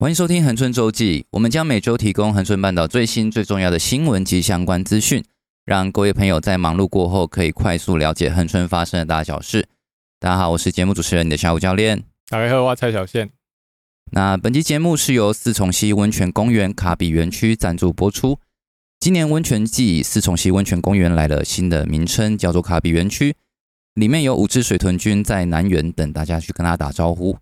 欢迎收听恒春周记，我们将每周提供恒春半岛最新最重要的新闻及相关资讯，让各位朋友在忙碌过后可以快速了解恒春发生的大小事。大家好，我是节目主持人你的下午教练。大家好，我蔡小宪。那本期节目是由四重溪温泉公园卡比园区赞助播出。今年温泉季，四重溪温泉公园来了新的名称，叫做卡比园区。里面有五只水豚君在南园等大家去跟他打招呼。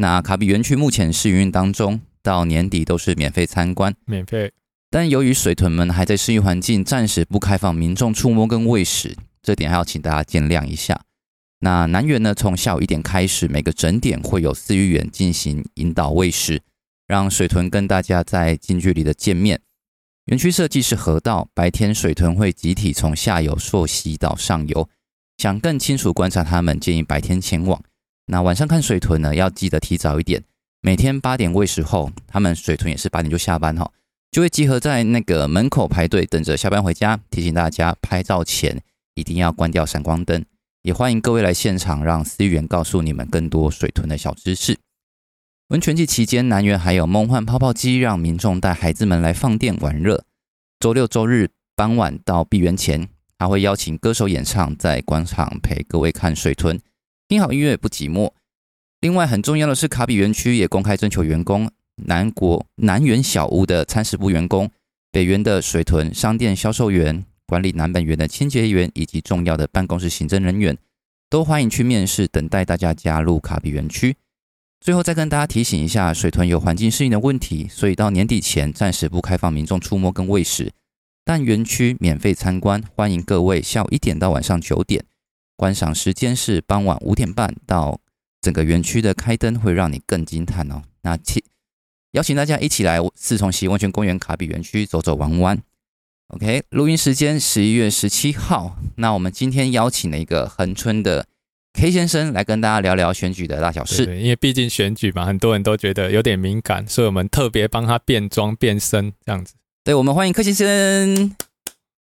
那卡比园区目前是营运当中，到年底都是免费参观，免费。但由于水豚们还在适应环境，暂时不开放民众触摸跟喂食，这点还要请大家见谅一下。那南园呢，从下午一点开始，每个整点会有饲育员进行引导喂食，让水豚跟大家在近距离的见面。园区设计是河道，白天水豚会集体从下游溯溪到上游，想更清楚观察它们，建议白天前往。那晚上看水豚呢，要记得提早一点。每天八点喂食后，他们水豚也是八点就下班哈，就会集合在那个门口排队等着下班回家。提醒大家，拍照前一定要关掉闪光灯。也欢迎各位来现场，让饲育员告诉你们更多水豚的小知识。温泉季期间，南园还有梦幻泡泡机，让民众带孩子们来放电玩乐。周六周日傍晚到闭园前，还会邀请歌手演唱，在广场陪各位看水豚。听好音乐不寂寞。另外很重要的是，卡比园区也公开征求员工，南国南园小屋的餐食部员工，北园的水豚商店销售员，管理南本园的清洁员以及重要的办公室行政人员，都欢迎去面试，等待大家加入卡比园区。最后再跟大家提醒一下，水豚有环境适应的问题，所以到年底前暂时不开放民众触摸跟喂食，但园区免费参观，欢迎各位下午一点到晚上九点。观赏时间是傍晚五点半到，整个园区的开灯会让你更惊叹哦。那请邀请大家一起来四重溪温泉公园卡比园区走走玩玩。OK，录音时间十一月十七号。那我们今天邀请了一个恒春的 K 先生来跟大家聊聊选举的大小事。因为毕竟选举嘛，很多人都觉得有点敏感，所以我们特别帮他变装变身这样子。对，我们欢迎柯先生。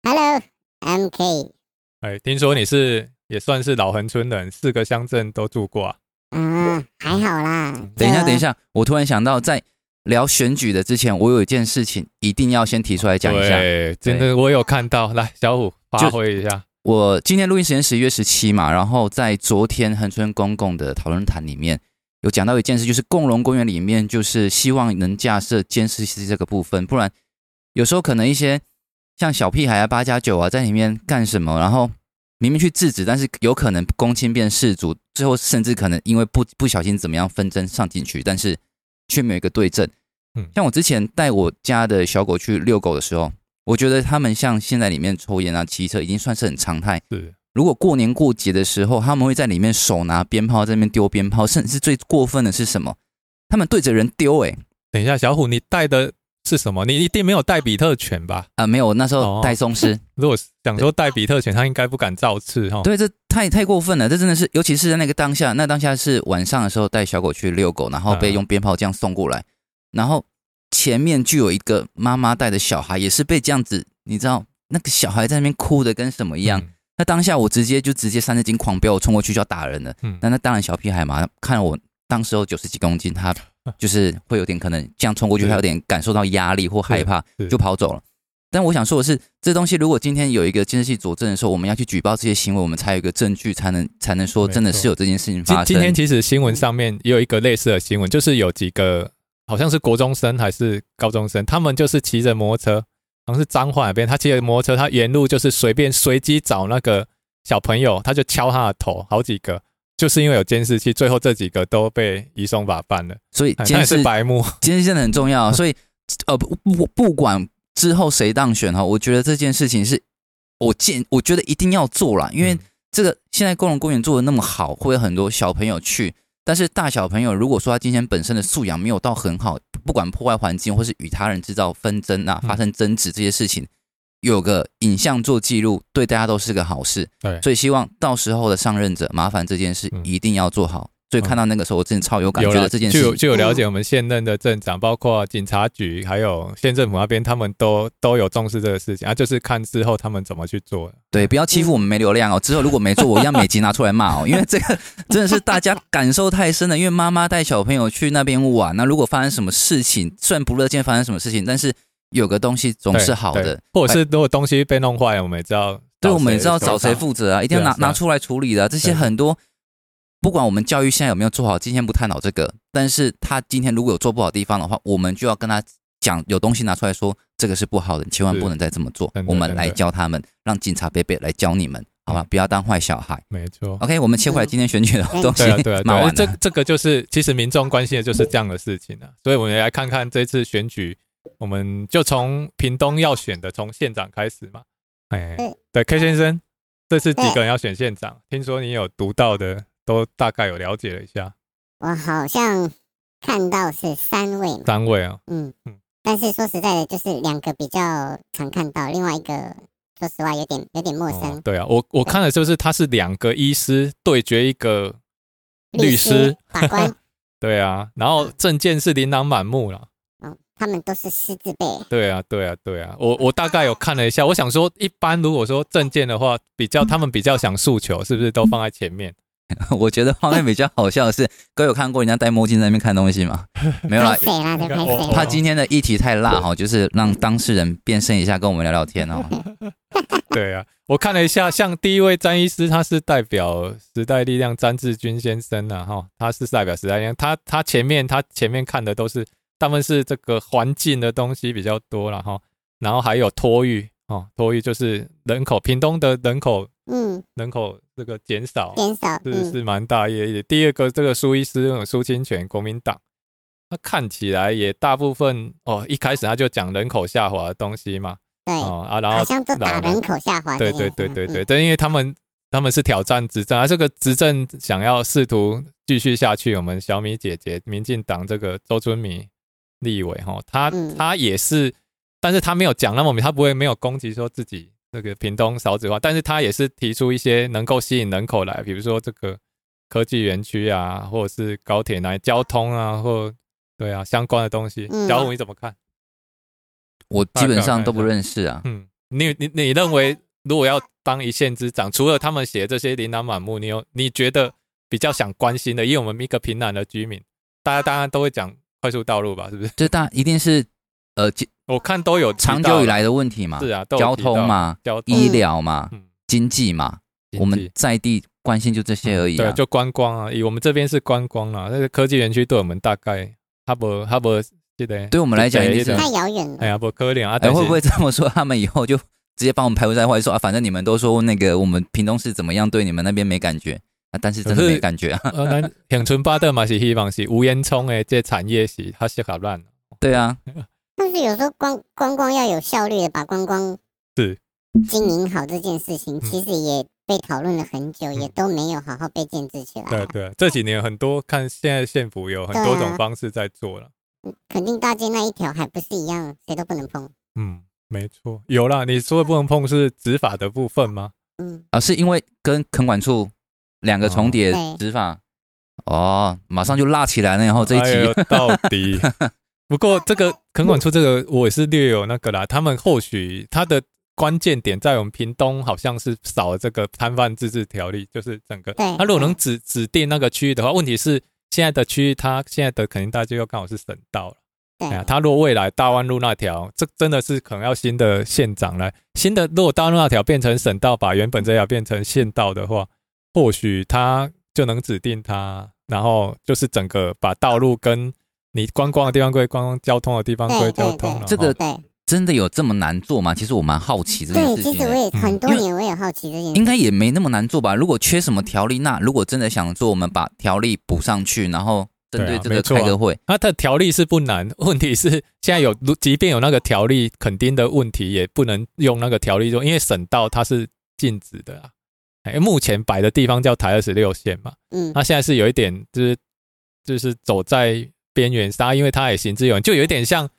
Hello，I'm K。哎，听说你是。也算是老恒村人，四个乡镇都住过啊。嗯，还好啦。等一下，等一下，我突然想到，在聊选举的之前，我有一件事情一定要先提出来讲一下。对，真的，我有看到。来，小虎发挥一下。我今天录音时间十一月十七嘛，然后在昨天恒春公共的讨论坛里面有讲到一件事，就是共荣公园里面就是希望能架设监视器这个部分，不然有时候可能一些像小屁孩啊、八加九啊在里面干什么，然后。明明去制止，但是有可能公亲变事主，最后甚至可能因为不不小心怎么样纷争上进去，但是却没有一个对证。嗯，像我之前带我家的小狗去遛狗的时候，我觉得他们像现在里面抽烟啊、骑车已经算是很常态。对，如果过年过节的时候，他们会在里面手拿鞭炮在那边丢鞭炮，甚至是最过分的是什么？他们对着人丢。哎，等一下，小虎，你带的。是什么？你一定没有带比特犬吧？啊、呃，没有，我那时候带松狮。如果想说带比特犬，他应该不敢造次哈。对，这太太过分了，这真的是，尤其是在那个当下，那当下是晚上的时候带小狗去遛狗，然后被用鞭炮这样送过来，然后前面就有一个妈妈带的小孩，也是被这样子，你知道那个小孩在那边哭的跟什么一样。嗯、那当下我直接就直接三字经狂飙，我冲过去就要打人了。嗯，那那当然小屁孩嘛，看我当时候九十几公斤，他。就是会有点可能这样冲过去，他有点感受到压力或害怕，就跑走了。但我想说的是，这东西如果今天有一个监视器佐证的时候，我们要去举报这些行为，我们才有一个证据，才能才能说真的是有这件事情发生。今天其实新闻上面也有一个类似的新闻，就是有几个好像是国中生还是高中生，他们就是骑着摩托车，好像是彰化那边，他骑着摩托车，他沿路就是随便随机找那个小朋友，他就敲他的头，好几个。就是因为有监视器，最后这几个都被移送法办了。所以监视白目，监视真的很重要。所以，呃，不不不管之后谁当选哈，我觉得这件事情是我建，我觉得一定要做了，因为这个现在共荣公园做的那么好，会有很多小朋友去。但是大小朋友如果说他今天本身的素养没有到很好，不管破坏环境或是与他人制造纷争啊，发生争执这些事情。有个影像做记录，对大家都是个好事。对，所以希望到时候的上任者，麻烦这件事一定要做好，所以看到那个时候，我真的超有感觉的这件事就有就有了解我们现任的镇长，包括警察局，还有县政府那边，他们都都有重视这个事情啊，就是看之后他们怎么去做。对，不要欺负我们没流量哦。之后如果没做，我一样每集拿出来骂哦，因为这个 真的是大家感受太深了。因为妈妈带小朋友去那边玩，那如果发生什么事情，虽然不乐见发生什么事情，但是有个东西总是好的，或者是如果东西被弄坏了，我们也知道，对，我们也知道找谁负责啊，一定要拿拿出来处理的。这些很多。不管我们教育现在有没有做好，今天不探讨这个。但是他今天如果有做不好的地方的话，我们就要跟他讲，有东西拿出来说，这个是不好的，你千万不能再这么做。我们来教他们，让警察贝贝来教你们，好吧？不要当坏小孩。没错。OK，我们切回来今天选举的东西。对啊，对啊，对啊。这这个就是其实民众关心的就是这样的事情啊。所以我们来看看这次选举，我们就从屏东要选的，从县长开始嘛。哎，对，K 先生，这次几个人要选县长？听说你有读到的。都大概有了解了一下，我好像看到是三位，三位啊，嗯嗯，但是说实在的，就是两个比较常看到，另外一个说实话有点有点陌生。哦、对啊，我我看的就是他是两个医师对决一个律师，律师法官，对啊，然后证件是琳琅满目了。嗯，他们都是狮子背。对啊，对啊，对啊，我我大概有看了一下，我想说，一般如果说证件的话，比较 他们比较想诉求，是不是都放在前面？我觉得画面比较好笑的是，哥有看过人家戴墨镜在那边看东西吗？没有啦，他今天的议题太辣哈，就是让当事人变身一下，跟我们聊聊天哦。对啊，我看了一下，像第一位詹医师，他是代表时代力量詹志军先生啊，哈，他是代表时代力量，他他前面他前面看的都是他们是这个环境的东西比较多了哈，然后还有托育哦，托育就是人口，屏东的人口。嗯，人口这个减少，减少是是蛮大一点。第二个，这个苏医师苏清泉，国民党，他看起来也大部分哦，一开始他就讲人口下滑的东西嘛，对哦啊，然后好像就打人口下滑，对对对对对对，因为他们他们是挑战执政，啊，这个执政想要试图继续下去，我们小米姐姐，民进党这个周春米立委哈，他他也是，但是他没有讲那么明，他不会没有攻击说自己。这个屏东少子化，但是他也是提出一些能够吸引人口来，比如说这个科技园区啊，或者是高铁来交通啊，或对啊相关的东西。小虎你怎么看？我基本上都不认识啊。嗯，你你你认为如果要当一县之长，除了他们写这些琳琅满目，你有你觉得比较想关心的？因为我们一个平南的居民，大家当然都会讲快速道路吧，是不是？这大一定是呃。我看都有长久以来的问题嘛，是啊，交通嘛，交通医疗嘛，嗯、经济嘛，济我们在地关心就这些而已、啊嗯。对，就观光啊，以我们这边是观光啊，那个科技园区对我们大概，哈不哈不记得，对我们来讲也是太遥远了。哎呀，不可怜啊！哎，会不会这么说？他们以后就直接把我们排除在外，说啊，反正你们都说那个我们屏东是怎么样，对你们那边没感觉啊，但是真的没感觉啊。呃，恒春八德嘛是希望是无烟囱诶这产业是它适合乱。对啊。但是有时候观观光要有效率的把观光是经营好这件事情，其实也被讨论了很久，也都没有好好被建置起来。对对，这几年很多看现在县府有很多种方式在做了。肯定大街那一条还不是一样，谁都不能碰。嗯，没错，有啦。你说的不能碰是执法的部分吗？嗯，啊，是因为跟垦管处两个重叠执法。哦，马上就拉起来了，然后这一集。到底。不过这个 垦管处这个我也是略有那个啦，他们或许他的关键点在我们屏东好像是少了这个摊贩自治条例，就是整个。他如果能指指定那个区域的话，问题是现在的区域他现在的肯定大家又刚好是省道了，对。啊，他如果未来大湾路那条，这真的是可能要新的县长来，新的如果大湾路那条变成省道，把原本这条变成县道的话，或许他就能指定他，然后就是整个把道路跟你观光的地方归观光，交通的地方归交通。这个真的有这么难做吗？其实我蛮好奇这件事情。对，其实我也很多年，我也好奇这件事。应该也没那么难做吧？如果缺什么条例，那如果真的想做，我们把条例补上去，然后针对这个开个会。它的条例是不难，问题是现在有，即便有那个条例，肯定的问题也不能用那个条例做，因为省道它是禁止的啊。哎，目前摆的地方叫台二十六线嘛，嗯，那现在是有一点，就是就是走在。边缘杀，因为他也行之有年，就有一点像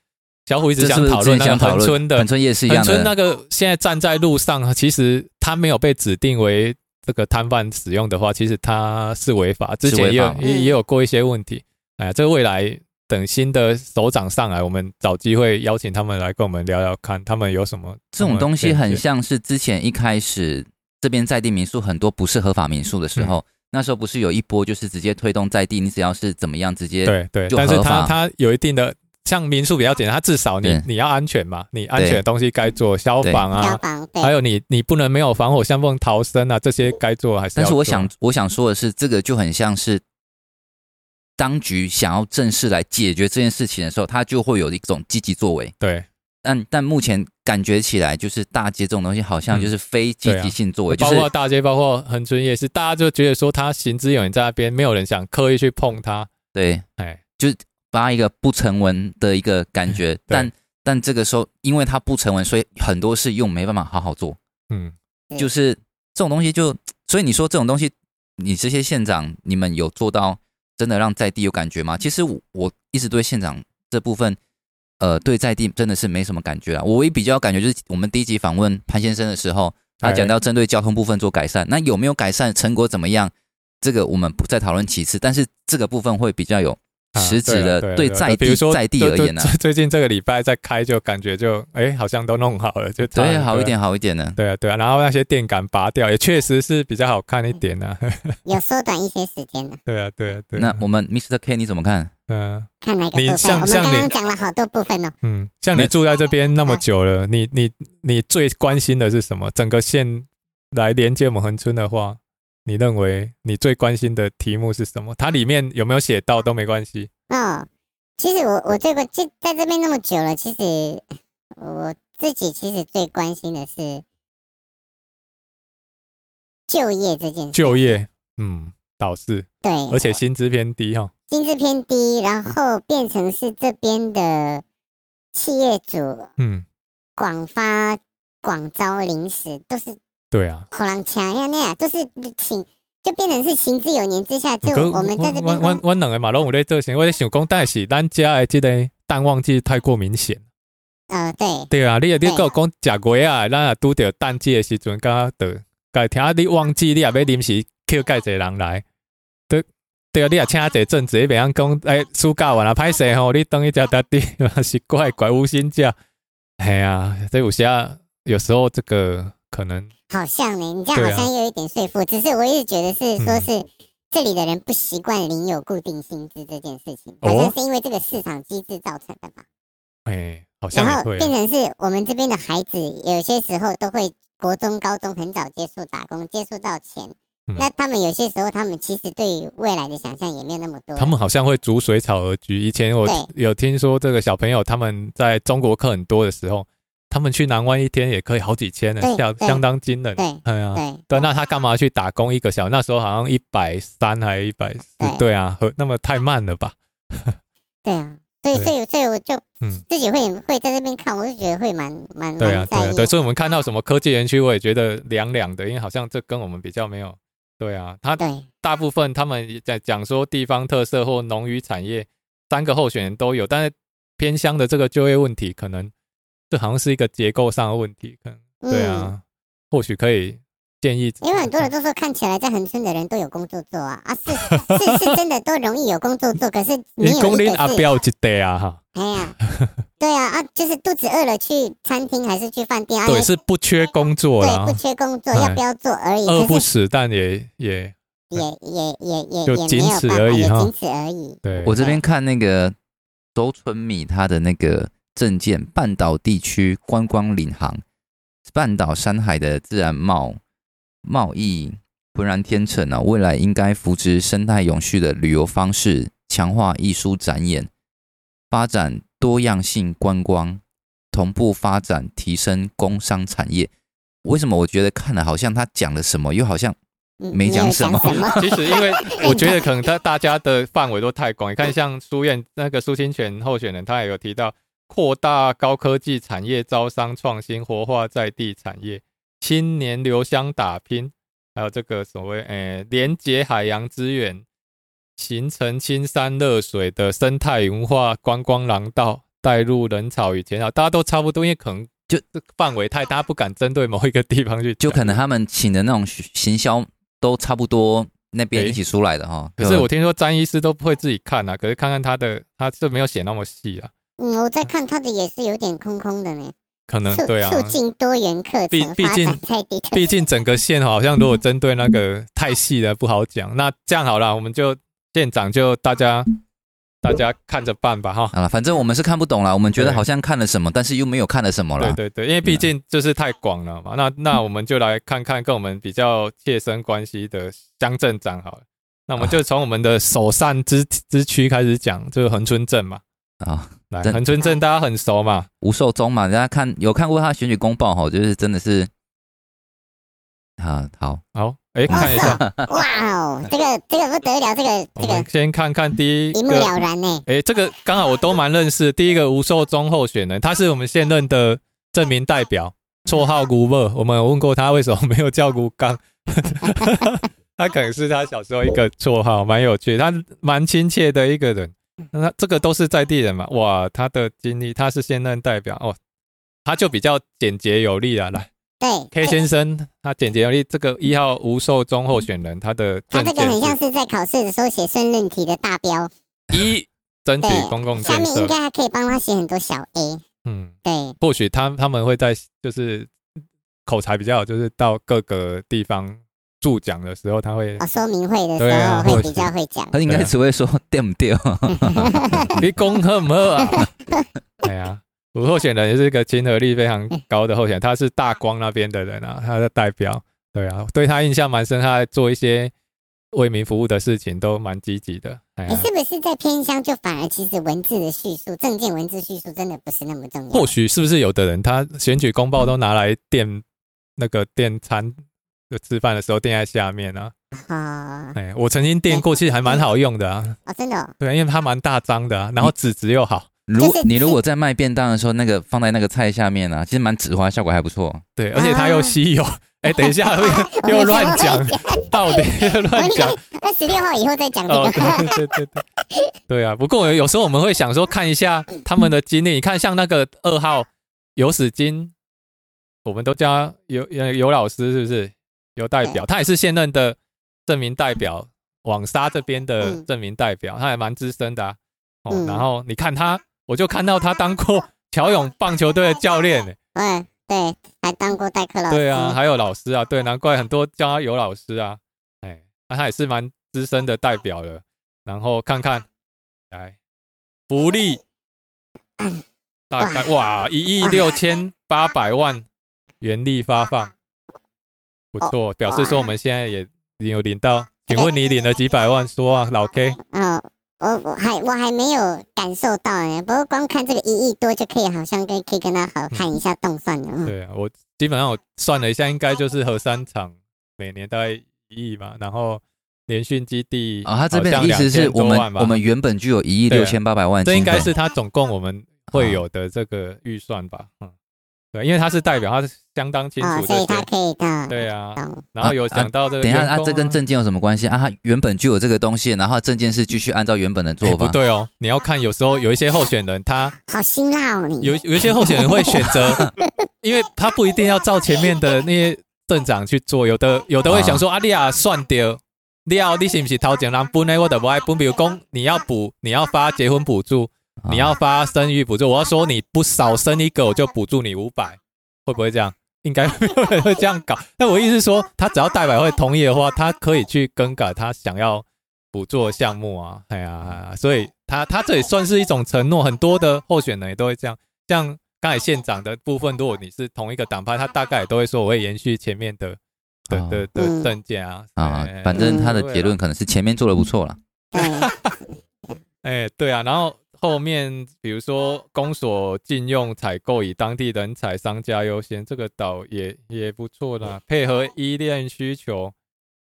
小虎一直想讨论那个恒春的恒春夜市一样的。恒春那个现在站在路上，其实他没有被指定为这个摊贩使用的话，其实它是违法，之前也有也也有过一些问题。哎呀，这个未来等新的首长上来，我们找机会邀请他们来跟我们聊聊看，他们有什么这种东西，很像是之前一开始这边在地民宿很多不是合法民宿的时候，嗯、那时候不是有一波就是直接推动在地，你只要是怎么样直接对对，但是它它有一定的。像民宿比较简单，它至少你你要安全嘛，你安全的东西该做，消防啊，还有你你不能没有防火巷缝逃生啊，这些该做还是要做。但是我想我想说的是，这个就很像是当局想要正式来解决这件事情的时候，它就会有一种积极作为。对，但但目前感觉起来，就是大街这种东西好像就是非积极性作为，包括大街，包括恒春夜市，大家就觉得说他行之有年在那边，没有人想刻意去碰它。对，哎，就是。发一个不成文的一个感觉，但但这个时候，因为它不成文，所以很多事又没办法好好做。嗯，就是这种东西就，所以你说这种东西，你这些县长，你们有做到真的让在地有感觉吗？其实我我一直对县长这部分，呃，对在地真的是没什么感觉啊。我唯一比较感觉就是我们第一集访问潘先生的时候，他讲到针对交通部分做改善，那有没有改善，成果怎么样？这个我们不再讨论其次，但是这个部分会比较有。实质的对在地在地而言呢，最近这个礼拜在开，就感觉就哎，好像都弄好了，就对，好一点，好一点呢。对啊，对啊，然后那些电杆拔掉，也确实是比较好看一点呢。有缩短一些时间的。对啊，对啊，对。那我们 Mr. K 你怎么看？嗯，看哪个部分？我们刚刚讲了好多部分哦。嗯，像你住在这边那么久了，你你你最关心的是什么？整个县来连接我们恒春的话。你认为你最关心的题目是什么？它里面有没有写到都没关系。哦，其实我我最关就在这边那么久了，其实我自己其实最关心的是就业这件事。就业，嗯，倒是对，而且薪资偏低哈。薪资偏低，然后变成是这边的企业主，嗯，广发广招临时都是。对啊，好人抢呀，那样就是请，就变成是行之有年之下，就我们在这边。我我我两个马龙有在做事，我在想讲，但是咱家的这个淡旺季太过明显。呃，对。对啊，你你跟我讲食月啊，咱也拄着淡季的时阵，刚刚的，该听你旺季，你也要临时叫介济人来。对对啊，你也请一阵子，别样讲，哎，暑假完了歹势吼，你等一下到底是怪怪无心假。哎呀，这有些有时候这个可能。好像呢，你这样好像有一点说服，啊、只是我一直觉得是说是这里的人不习惯领有固定薪资这件事情，好像是因为这个市场机制造成的吧？哎，好像。然后变成是我们这边的孩子，有些时候都会国中、高中很早接触打工，接触到钱，嗯、那他们有些时候他们其实对于未来的想象也没有那么多。他们好像会逐水草而居。以前我有听说这个小朋友他们在中国课很多的时候。他们去南湾一天也可以好几千呢，相相当惊人。对，哎呀，对，那他干嘛去打工一个小时？那时候好像一百三还是一百四？对啊，那么太慢了吧？对啊，所以所以所以我就自己会会在这边看，我就觉得会蛮蛮对啊，对啊，对。所以我们看到什么科技园区，我也觉得凉凉的，因为好像这跟我们比较没有。对啊，他大部分他们在讲说地方特色或农渔产业三个候选人都有，但是偏乡的这个就业问题可能。这好像是一个结构上的问题，可能对啊，嗯、或许可以建议。因为很多人都说看起来在恒春的人都有工作做啊，啊是是是 真的都容易有工作做，可是你工龄啊不要记得啊哈。哎呀，对啊啊，就是肚子饿了去餐厅还是去饭店啊？对，是不缺工作对，不缺工作，要不要做而已。饿不死，但也也也也也也就仅此而已哈，仅此而已。对，我这边看那个周春米他的那个。政见半岛地区观光领航，半岛山海的自然贸贸易浑然天成啊！未来应该扶植生态永续的旅游方式，强化艺术展演，发展多样性观光，同步发展提升工商产业。为什么我觉得看了好像他讲了什么，又好像没讲什么？其实因为我觉得可能他大家的范围都太广。你看像苏燕那个苏清泉候选人，他也有提到。扩大高科技产业招商创新，活化在地产业，青年留乡打拼，还有这个所谓诶，连接海洋资源，形成青山热水的生态文化观光廊道，带入人潮与钱啊，大家都差不多，因为可能就范围太大，不敢针对某一个地方去，就可能他们请的那种行销都差不多那边一起出来的哈。可是我听说詹医师都不会自己看啊，可是看看他的，他是没有写那么细啊。嗯，我在看他的也是有点空空的呢。可能对啊，促进多元课程，毕毕竟毕竟整个县好像如果针对那个太细的不好讲。那这样好了，我们就店长就大家大家看着办吧哈。好了，反正我们是看不懂了，我们觉得好像看了什么，但是又没有看了什么了。对对对，因为毕竟就是太广了嘛。那那我们就来看看跟我们比较切身关系的乡镇长好了。那我们就从我们的首善之之区开始讲，就是恒春镇嘛。啊。恒春镇大家很熟嘛，吴寿忠嘛，大家看有看过他选举公报哈，就是真的是啊，好。好，哎、欸，看一下，哇哦，这个这个不得了，这个这个，先看看第一，一目了然呢。哎、欸，这个刚好我都蛮认识，第一个吴寿忠候选人，他是我们现任的证明代表，绰号古乐，我们有问过他为什么没有叫古刚，他可能是他小时候一个绰号，蛮有趣，他蛮亲切的一个人。那这个都是在地人嘛？哇，他的经历，他是现任代表哦，他就比较简洁有力啊。来，对，K 先生，他简洁有力。这个一号吴寿忠候选人，他的他这个很像是在考试的时候写申论题的大标。一，争取公共建设。下面应该还可以帮他写很多小 A。嗯，对。或许他他们会在就是口才比较好，就是到各个地方。助讲的时候，他会哦，说明会的时候会比较会讲。他应该只会说对不对？你讲好不好啊？对啊，吴候选人也是一个亲和力非常高的候选人，他是大光那边的人啊，他的代表。对啊，对他印象蛮深，他在做一些为民服务的事情都蛮积极的。你、啊、是不是在偏乡就反而其实文字的叙述、证件文字叙述真的不是那么重要？或许是不是有的人他选举公报都拿来垫那个垫餐？就吃饭的时候垫在下面啊！啊，哎，我曾经垫过，其实还蛮好用的啊！啊，真的、哦？对，因为它蛮大张的，然后纸质又好。如你如果在卖便当的时候，那个放在那个菜下面啊，其实蛮纸滑，效果还不错。对，而且它又稀有。哎、啊，等一下，又又乱讲，到底又 乱讲？那十六号以后再讲这个。哦、对对对对，对啊。不过有时候我们会想说，看一下他们的经历。你看，像那个二号有史金，我们都叫游游老师，是不是？有代表，他也是现任的证明代表，网沙这边的证明代表，他还蛮资深的、啊、哦。然后你看他，我就看到他当过 乔勇棒球队的教练呢。嗯，对，还当过代课老师。对啊，还有老师啊，对，难怪很多叫他有老师啊。哎，那他也是蛮资深的代表了。然后看看，来福利，大概哇一亿六千八百万元利发放。不错，表示说我们现在也已经有领到。请问你领了几百万？说啊，老 K。嗯，我我还我还没有感受到哎，不过光看这个一亿多就可以，好像跟可以跟他好看一下动算了。嗯、对啊，我基本上我算了一下，应该就是核三厂每年大概一亿嘛，然后联训基地啊、哦，他这边的意思是我们我们原本就有一亿六千八百万，这应该是他总共我们会有的这个预算吧？嗯。对，因为他是代表，他是相当清楚的，所以他可以的。对啊，然后有讲到这个、啊啊，等一下，啊，这跟证件有什么关系啊？他原本就有这个东西，然后证件是继续按照原本的做法。不对哦，你要看，有时候有一些候选人，他 好辛辣哦，你有有一些候选人会选择，因为他不一定要照前面的那些镇长去做，有的有的会想说，啊，你啊算掉，你要你是不是掏钱让补呢？我的不爱补，比如讲你要补，你要发结婚补助。你要发生育补助，我要说你不少生一个，我就补助你五百，会不会这样？应该没有人会这样搞。但我意思是说，他只要代表会同意的话，他可以去更改他想要补助的项目啊。哎呀，所以他他这也算是一种承诺，很多的候选人也都会这样。像刚才县长的部分，如果你是同一个党派，他大概也都会说我会延续前面的的的的政见啊。啊，反正他的结论可能是前面做的不错了。哎，对啊，然后。后面比如说公所禁用采购，以当地人才商家优先，这个岛也也不错啦。配合医疗需求，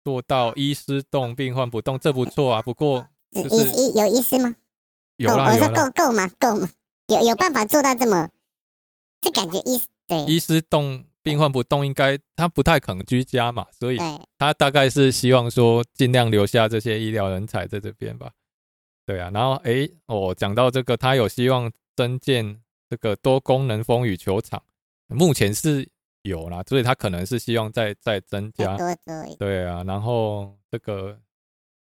做到医师动，病患不动，这不错啊。不过、就是，医医有医师吗？有啦，我说够够吗？够吗？有有办法做到这么？这感觉医对医师动，病患不动，应该他不太可能居家嘛，所以他大概是希望说尽量留下这些医疗人才在这边吧。对啊，然后哎，我、哦、讲到这个，他有希望增建这个多功能风雨球场，目前是有啦，所以他可能是希望再再增加，对啊，然后这个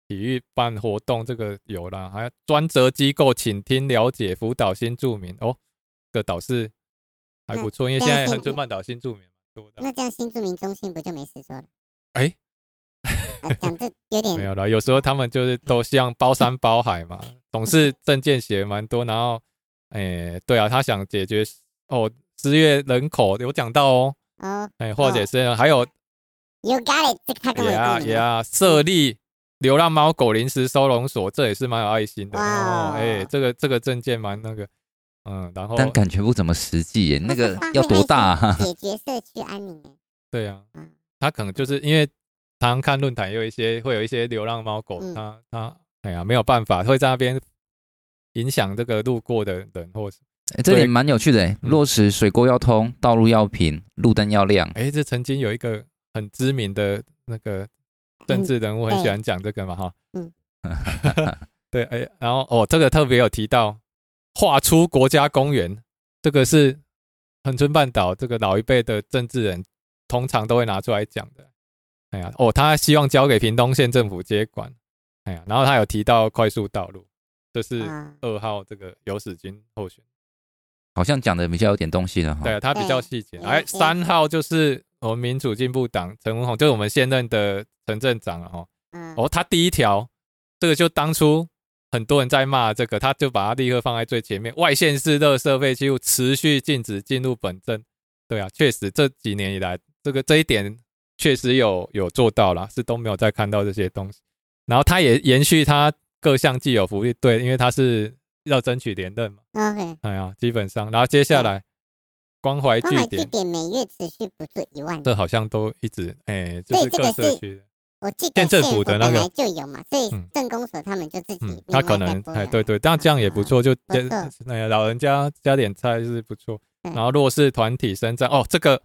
体育办活动这个有啦，还有专责机构请听了解辅导新住民哦，这个倒是还不错，因为现在恒春半岛新住民多的，那这样新住民中心不就没事做了？哎。讲这有点没有了，有时候他们就是都像包山包海嘛，总是证件写蛮多，然后，哎、欸，对啊，他想解决哦，失业人口有讲到哦，哎、欸，或者是、哦、还有，You got it，这个他跟我讲，Yeah Yeah，设立流浪猫狗临时收容所，这也是蛮有爱心的，哦，哎、欸，这个这个证件蛮那个，嗯，然后但感觉不怎么实际耶，那个要多大、啊？解决社区安宁，对啊，他可能就是因为。常常看论坛，有一些会有一些流浪猫狗，它它哎呀没有办法，会在那边影响这个路过的人，或是哎，这里蛮有趣的哎，落实水沟要通，道路要平，路灯要亮。哎，这曾经有一个很知名的那个政治人物很喜欢讲这个嘛哈，嗯，对，哎，然后哦，这个特别有提到划出国家公园，这个是恒春半岛这个老一辈的政治人通常都会拿出来讲的。哎呀，哦，他希望交给屏东县政府接管。哎呀，然后他有提到快速道路，这是二号这个游锡堃候选，好像讲的比较有点东西了哈。对啊，他比较细节。哎，三号就是我们民主进步党陈文宏，就是我们现任的陈镇长了哈。嗯哦，他第一条，这个就当初很多人在骂这个，他就把它立刻放在最前面。外县市垃圾废弃物持续禁止进入本镇。对啊，确实这几年以来，这个这一点。确实有有做到啦，是都没有再看到这些东西。然后他也延续他各项既有福利，对，因为他是要争取连任嘛。OK，哎呀，基本上，然后接下来关怀据点，点每月持续补助一万，这好像都一直哎，就是各社区，我记得县政府的那个就有嘛，所以镇公所他们就自己，他可能哎，对对，但这样也不错，就那老人家加点菜是不错。然后弱势团体生长哦，这个。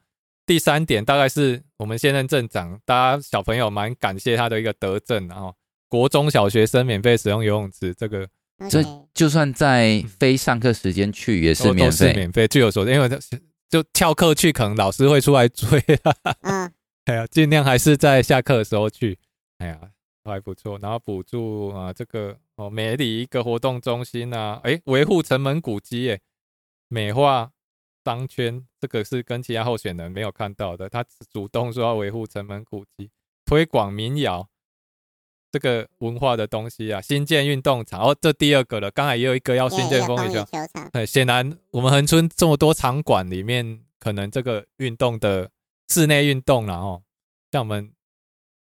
第三点大概是我们现任镇长，大家小朋友蛮感谢他的一个德政，然后国中小学生免费使用游泳池，这个这就算在非上课时间去也是免费，免费，据有所知，因为就翘课去，可能老师会出来追，嗯，哎呀，尽量还是在下课的时候去，哎呀，还不错。然后补助啊，这个哦，美里一个活动中心啊，哎，维护城门古迹，哎，美化。商圈这个是跟其他候选人没有看到的，他主动说要维护城门古迹，推广民谣这个文化的东西啊，新建运动场。哦，这第二个了，刚才也有一个要新建风雨球场，对，显然我们恒春这么多场馆里面，可能这个运动的室内运动然后像我们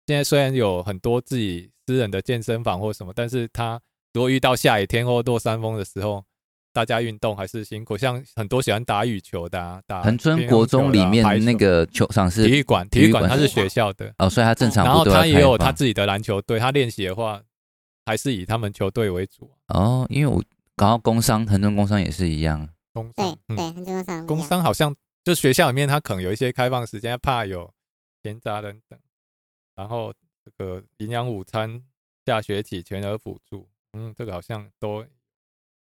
现在虽然有很多自己私人的健身房或什么，但是他如果遇到下雨天或落山风的时候。大家运动还是辛苦，像很多喜欢打羽球的，啊，打恒春国中里面那个球场是体育馆，体育馆它是学校的哦，所以它正常。然后他也有他自己的篮球队，他练习的话还是以他们球队为主哦。因为我搞到工商，恒春工商也是一样。工商对对，恒春工商。工商好像就学校里面，他可能有一些开放时间，怕有闲杂人等。然后这个营养午餐下学期全额补助，嗯，这个好像都。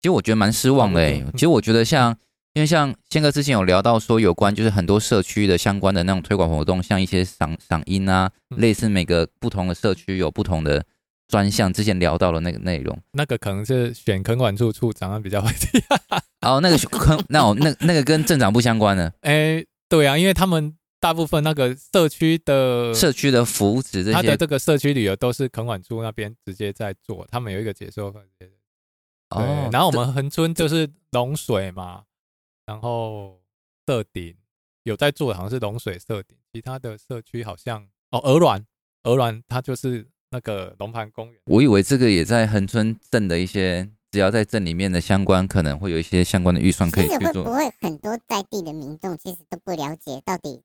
其实我觉得蛮失望的诶。其实我觉得像，因为像宪哥之前有聊到说，有关就是很多社区的相关的那种推广活动，像一些赏赏樱啊，类似每个不同的社区有不同的专项。之前聊到了那个内容，那个可能是选垦管处处长比较会提。哦，那个垦 那我那那个跟镇长不相关的。哎，对啊，因为他们大部分那个社区的社区的福祉这些，他的这个社区旅游都是垦管处那边直接在做，他们有一个解说。哦，然后我们恒春就是龙水嘛，然后社顶有在做，好像是龙水社顶，其他的社区好像哦，鹅卵，鹅卵它就是那个龙盘公园。我以为这个也在恒春镇的一些，只要在镇里面的相关，可能会有一些相关的预算可以去做。会不会很多在地的民众其实都不了解到底？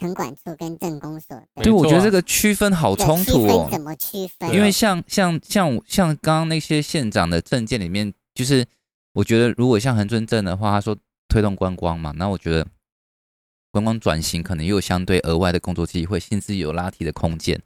垦管处跟镇公所，对，我觉得这个区分好冲突哦。怎么区分？因为像像像像刚刚那些县长的证件里面，就是我觉得如果像恒春镇的话，他说推动观光嘛，那我觉得观光转型可能又有相对额外的工作机会，甚至有拉提的空间。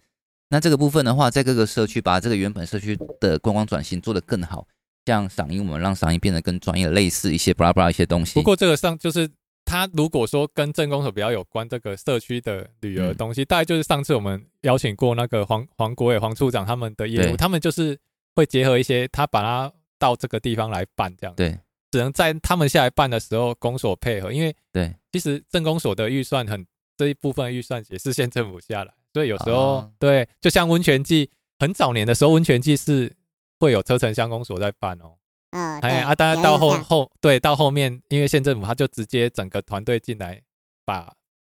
那这个部分的话，在各个社区把这个原本社区的观光转型做得更好，像赏樱，我们让赏樱变得更专业，类似一些巴拉巴拉一些东西。不过这个上就是他如果说跟镇公所比较有关，这个社区的旅游的东西，嗯、大概就是上次我们邀请过那个黄黄国伟黄处长他们的业务，他们就是会结合一些，他把它到这个地方来办这样。对，只能在他们下来办的时候，公所配合，因为对，其实镇公所的预算很这一部分预算也是县政府下来，所以有时候、哦、对，就像温泉季，很早年的时候，温泉季是会有车城乡公所在办哦。嗯，哎啊，当然到后后对到后面，因为县政府他就直接整个团队进来把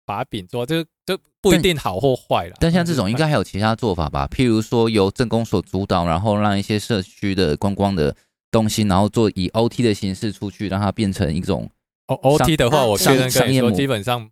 把柄做，就就不一定好或坏了。但像这种应该还有其他做法吧？譬如说由政工所主导，然后让一些社区的观光的东西，然后做以 OT 的形式出去，让它变成一种。O OT 的话，我确认跟你说，基本上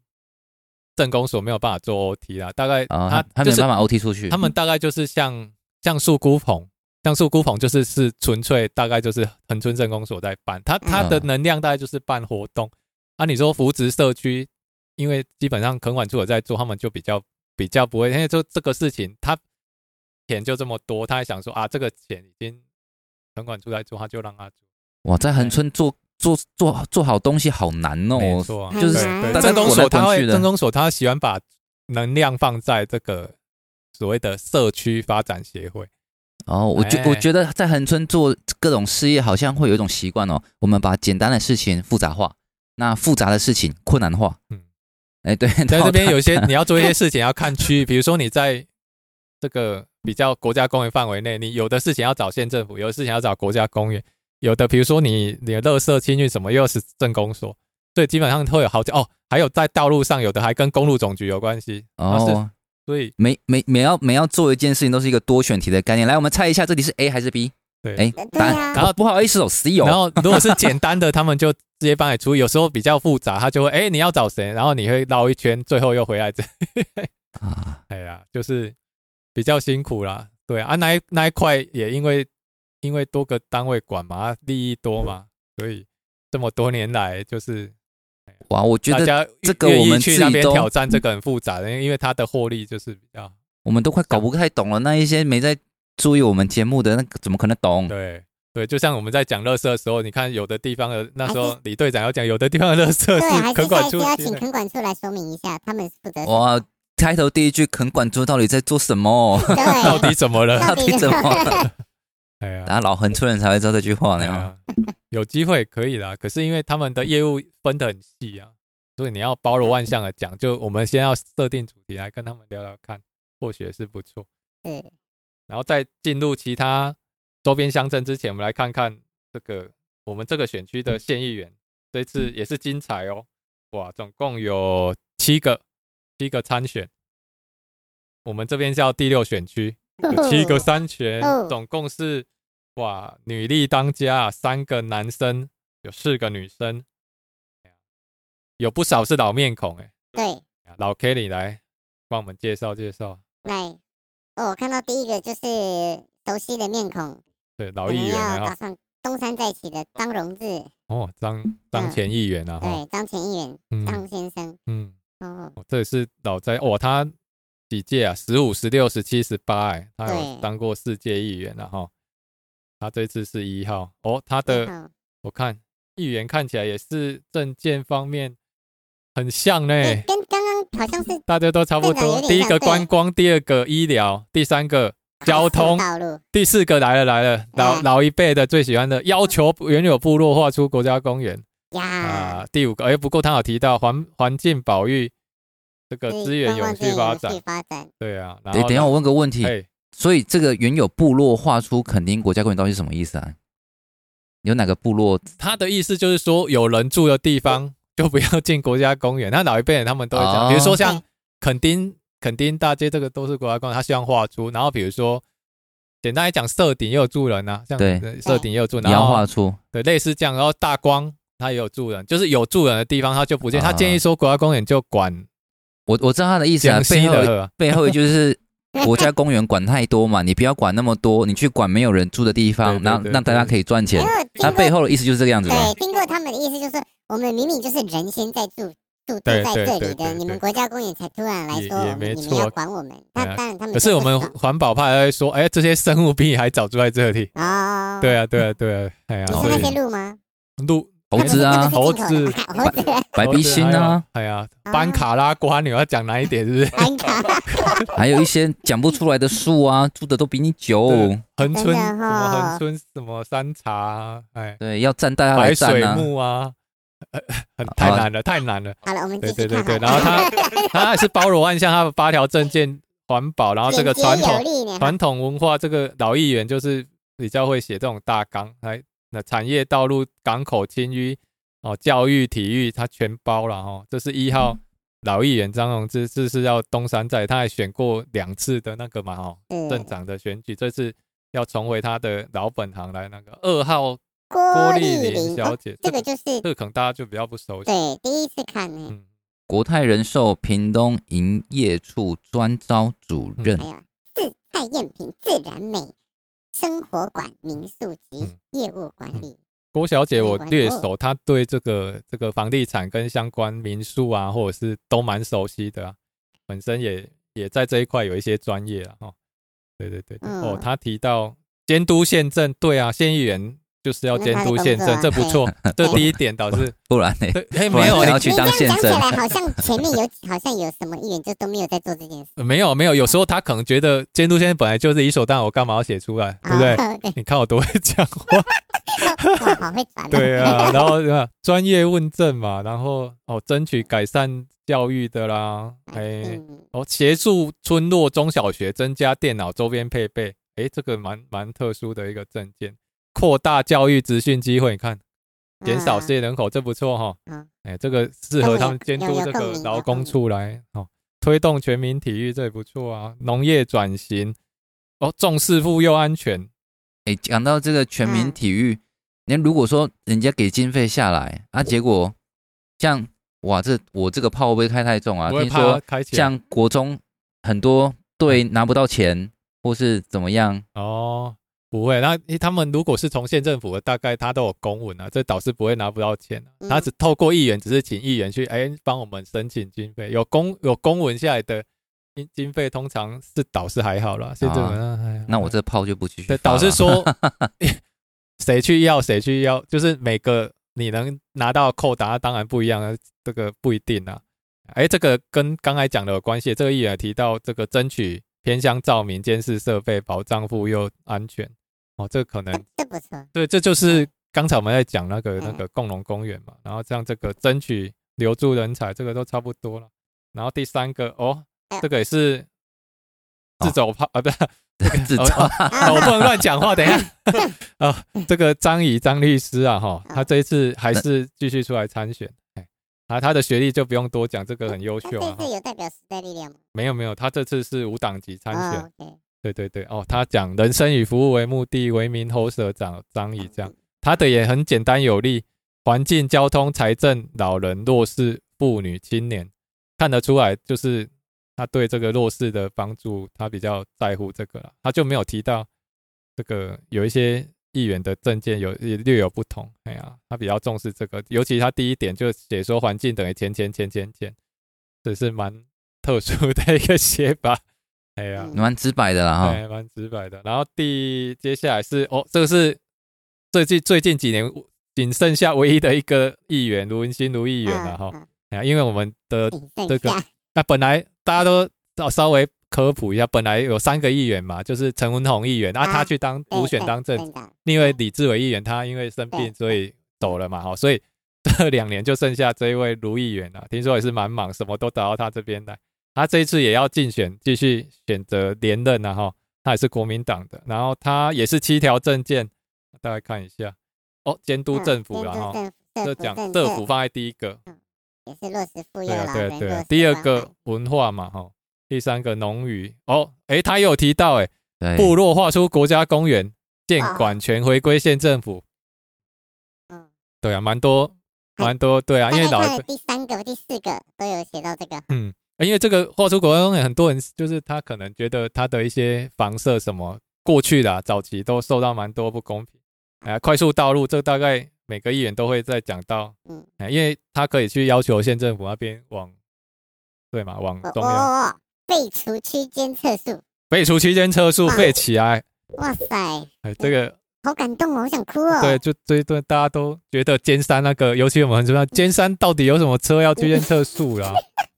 政工所没有办法做 OT 啦。大概他他没办法 OT 出去，他们大概就是像像树孤棚。像树孤棚就是是纯粹大概就是恒春镇公所在办，他他的能量大概就是办活动。啊，你说扶植社区，因为基本上垦管处有在做，他们就比较比较不会，因为就这个事情，他钱就这么多，他还想说啊，这个钱已经垦管处在做，他就让他做。哇，在恒春做做做做好东西好难哦，没错、啊，就是镇公所他会镇公所他喜欢把能量放在这个所谓的社区发展协会。哦，我觉我觉得在恒春做各种事业，好像会有一种习惯哦。我们把简单的事情复杂化，那复杂的事情困难化。嗯，哎，对，在这边有些你要做一些事情要看区域，比如说你在这个比较国家公园范围内，你有的事情要找县政府，有的事情要找国家公园，有的比如说你你的垃圾清运什么又是政工所，所以基本上会有好几哦。还有在道路上，有的还跟公路总局有关系哦。所以每每每要每要做一件事情，都是一个多选题的概念。来，我们猜一下，这里是 A 还是 B？对，哎，答案。然后不好意思哦，C 哦。然后如果是 简单的，他们就直接帮你出；有时候比较复杂，他就会哎，你要找谁？然后你会绕一圈，最后又回来这。啊，哎呀，就是比较辛苦啦。对啊，那一那一块也因为因为多个单位管嘛，利益多嘛，所以这么多年来就是。哇，我觉得这个我们去那边挑战这个很复杂的，因为它的获利就是比较，我们都快搞不太懂了。那一些没在注意我们节目的，那怎么可能懂？对对，就像我们在讲垃圾的时候，你看有的地方的那时候李队长要讲，有的地方的垃圾是垦管处，要请垦管处来说明一下，他们是负责。哇，开头第一句垦管处到底在做什么？到底怎么了？到底怎么了？哎呀，然后老横村人才会知道这句话呢。有机会可以啦，可是因为他们的业务分得很细啊，所以你要包罗万象的讲，就我们先要设定主题来跟他们聊聊看，或许是不错。嗯，然后在进入其他周边乡镇之前，我们来看看这个我们这个选区的县议员，这次也是精彩哦，哇，总共有七个七个参选，我们这边叫第六选区，有七个参选，总共是。哇，女力当家，三个男生，有四个女生，有不少是老面孔哎。对，老 Kelly 来帮我们介绍介绍。来，哦，我看到第一个就是熟悉的面孔。对，老议员啊。打算东山再起的张荣志。哦，张张前议员啊。对，张前议员，张先生。嗯。哦，这也是老在哦，他几届啊？十五、十六、十七、十八，哎，他有当过四届议员了哈。他这次是一号哦，他的我看议员看起来也是证件方面很像呢，跟刚刚好像是大家都差不多。第一个观光，第二个医疗，第三个交通，第四个来了来了，老老一辈的最喜欢的，要求原有部落划出国家公园啊。第五个，哎，不过他有提到环环境保育这个资源永续发展，对啊。等等下我问个问题。所以这个原有部落划出垦丁国家公园到底是什么意思啊？有哪个部落？他的意思就是说，有人住的地方 就不要进国家公园。那老一辈人他们都会讲，比如说像垦丁垦丁大街这个都是国家公园，他希望划出。然后比如说，简单来讲，社顶也有住人啊，像社顶也有住人，你要划出，对，类似这样。然后大光他也有住人，就是有住人的地方他就不建。他建议说国家公园就管。我我知道他的意思啊，背后背后就是。国家公园管太多嘛，你不要管那么多，你去管没有人住的地方，然后让大家可以赚钱。他背后的意思就是这个样子。对，听过他们的意思就是，我们明明就是人先在住，住在这里的，你们国家公园才突然来说，你们要管我们。那当然他们。可是我们环保派还会说，哎，这些生物比你还早住在这里。哦。对啊，对啊，对啊，哎呀。你是那些鹿吗？鹿猴子啊，猴子，白鼻心啊，哎呀，班卡拉瓜，你要讲哪一点？是不是？班卡拉，还有一些讲不出来的树啊，住的都比你久。恒春什么恒春什么山茶，哎，对，要站大家来站白水木啊，很太难了，太难了。好了，我们对对对对，然后他他还是包罗万象，他的八条政见环保，然后这个 传统传统文化，这个老议员就是比较会写这种大纲来。那产业道路、港口、清淤哦，教育、体育，他全包了哦。这是一号老议员张荣志，这是要东山再，他还选过两次的那个嘛哦，镇长的选举，这次要重回他的老本行来那个二号郭丽玲小姐，这个就是这个可能大家就比较不熟悉，对，第一次看呢。嗯，国泰人寿屏东营业处专招主任，还有自蔡艳萍自然美。生活馆、民宿及业务管理，嗯、郭小姐我略熟，她对这个这个房地产跟相关民宿啊，或者是都蛮熟悉的啊，本身也也在这一块有一些专业啊，哈，对对对，嗯、哦，她提到监督宪政，对啊，县议员。就是要监督县政，这不错。这第一点倒是，不然呢？哎，没有，你要去当县政。讲起来好像前面有，好像有什么议员就都没有在做这件事。没有，没有。有时候他可能觉得监督县政本来就是理所当然，我干嘛要写出来，对不对？你看我多会讲话，好会转。对啊，然后专业问政嘛，然后哦，争取改善教育的啦，哎，哦，协助村落中小学增加电脑周边配备，哎，这个蛮蛮特殊的一个政见。扩大教育资讯机会，你看，减少失业人口，这不错哈。嗯，哎，这个适合他们监督这个劳工处来哦，推动全民体育，这也不错啊。农业转型，哦，重视妇幼安全。哎，讲到这个全民体育，那如果说人家给经费下来啊，结果像哇，这我这个炮会不会开太重啊？听说像国中很多队拿不到钱，或是怎么样哦。不会，那他们如果是从县政府的，大概他都有公文啊，这导师不会拿不到钱，啊，他只透过议员，只是请议员去哎帮我们申请经费，有公有公文下来的经经费，通常是导师还好啦。县政府那那我这炮就不继续。对，导师说 谁去要谁去要，就是每个你能拿到扣打，当然不一样啊，这个不一定啊。哎，这个跟刚才讲的有关系，这个议员提到这个争取偏乡照明监视设备，保障妇幼安全。哦，这个可能这不错。对，这就是刚才我们在讲那个那个共荣公园嘛，然后像这个争取留住人才，这个都差不多了。然后第三个哦，这个也是自走炮啊，不是 自走，我不能乱讲话。等一下啊，这个张怡张律师啊，哈，他这一次还是继续出来参选。哎，啊，他的学历就不用多讲，这个很优秀啊。这次有代表时代力量吗？没有没有，他这次是无党籍参选。对对对，哦，他讲人生以服务为目的，为民侯社长张毅这样，他的也很简单有力，环境、交通、财政、老人、弱势、妇女、青年，看得出来就是他对这个弱势的帮助，他比较在乎这个了，他就没有提到这个有一些议员的政见有也略有不同，哎呀，他比较重视这个，尤其他第一点就写说环境等于钱钱钱钱钱，这是蛮特殊的一个写法。哎呀，蛮直白的啦哈，蛮直白的。然后第接下来是哦，这个是最近最近几年仅剩下唯一的一个议员卢文新卢议员了哈。哎呀，因为我们的这个那本来大家都要稍微科普一下，本来有三个议员嘛，就是陈文宏议员，啊，他去当补选当政，另外李志伟议员他因为生病所以走了嘛，哈，所以这两年就剩下这一位卢议员了。听说也是蛮忙，什么都打到他这边来。他这一次也要竞选，继续选择连任呐哈，他也是国民党的，然后他也是七条政见，大家看一下哦，监督政府然后就讲社府放在第一个，也是落实妇幼对啊对啊对啊，第二个文化嘛哈，第三个农渔哦，诶，他也有提到诶，部落划出国家公园，建管权回归县政府，嗯，对啊，蛮多蛮多对啊，因为老第三个第四个都有写到这个，嗯。因为这个画出国家公园，很多人就是他可能觉得他的一些房舍什么过去的早期都受到蛮多不公平。哎，快速道路这大概每个议员都会在讲到，嗯，因为他可以去要求县政府那边往，对嘛，往中央废除区间测速，废除区间测速废起来，哇塞，哎，这个好感动哦，好想哭哦。对，就这一段大家都觉得尖山那个，尤其我们很知道尖山到底有什么车要去验测速啦？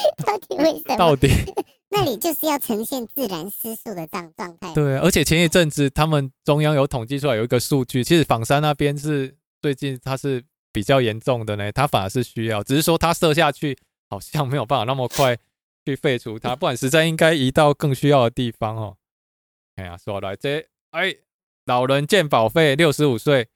到底为什么？到底 那里就是要呈现自然失速的状状态。对，而且前一阵子他们中央有统计出来有一个数据，其实仿山那边是最近它是比较严重的呢，它反而是需要，只是说它射下去好像没有办法那么快去废除它，不然实在应该移到更需要的地方哦。哎呀，说来这哎，老人健保费六十五岁，